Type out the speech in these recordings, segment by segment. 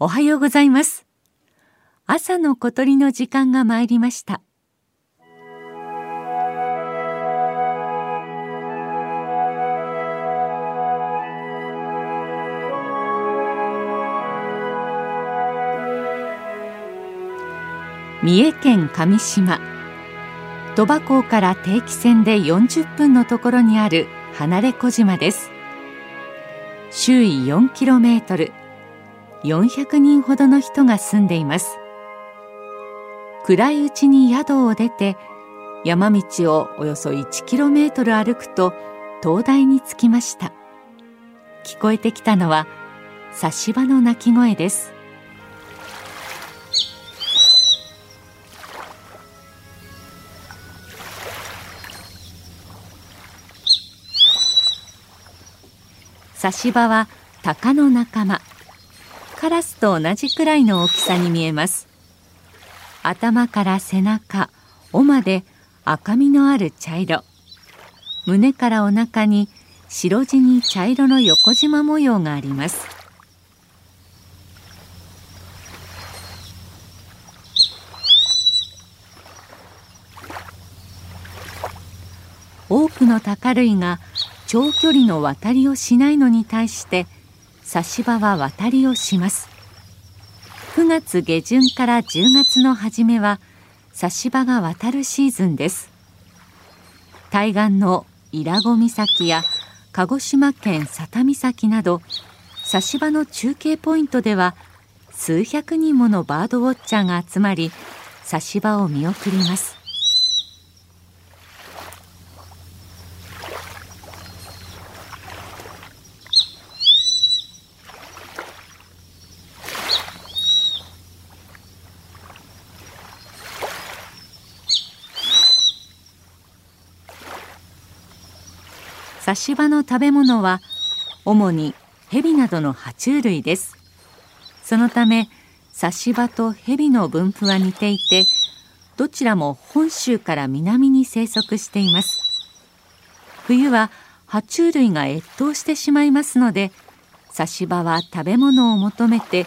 おはようございます。朝の小鳥の時間が参りました。三重県上島。鳥羽港から定期船で40分のところにある離れ小島です。周囲 4km 400人ほどの人が住んでいます。暗いうちに宿を出て山道をおよそ 1km 歩くと灯台に着きました。聞こえてきたのは差し場の鳴き声です。差し場は鷹の仲間。カラスと同じくらいの大きさに見えます。頭から背中尾まで赤みのある茶色。胸からお腹に白地に茶色の横縞模様があります。多くの鷹類が長距離の渡りをしないのに対して差し場は渡りをします。9月下旬から10月の初めは差し場が渡るシーズンです。対岸の伊良湖岬や鹿児島県佐多岬など差し場の中継ポイントでは数百人ものバードウォッチャーが集まり差し場を見送ります。差し場の食べ物は主に蛇などの爬虫類です。そのため差し場と蛇の分布は似ていてどちらも本州から南に生息しています。冬は爬虫類が越冬してしまいますので差し場は食べ物を求めて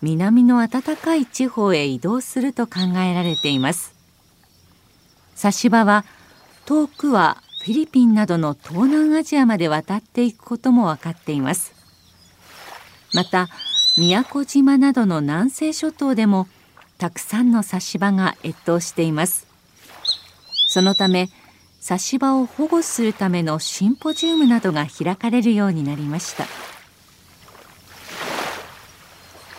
南の暖かい地方へ移動すると考えられています。差し場は遠くはフィリピンなどの東南アジアまで渡っていくことも分かっています。また宮古島などの南西諸島でもたくさんの差し場が越冬しています。そのため差し場を保護するためのシンポジウムなどが開かれるようになりました。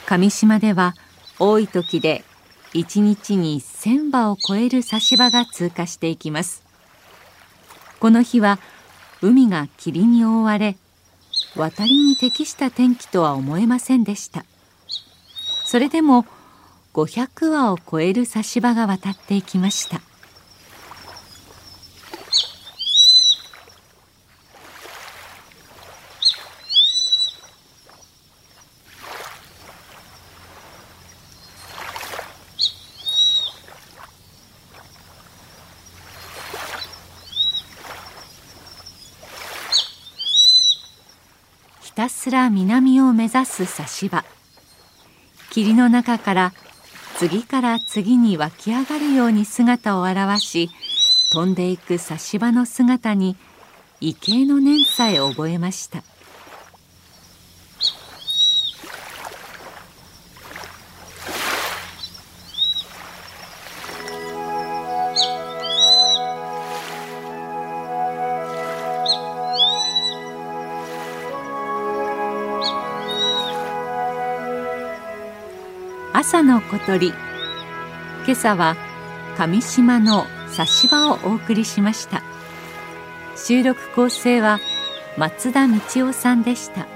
上島では多い時で1日に1000羽を超える差し場が通過していきます。この日は海が霧に覆われ渡りに適した天気とは思えませんでした。それでも500羽を超える差し場が渡っていきました。たすら南を目指す差し場霧の中から次から次に湧き上がるように姿を現し飛んでいく差し場の姿に畏敬の念さえ覚えました。朝の小鳥。今朝は上島の差し場をお送りしました。収録構成は松田道夫さんでした。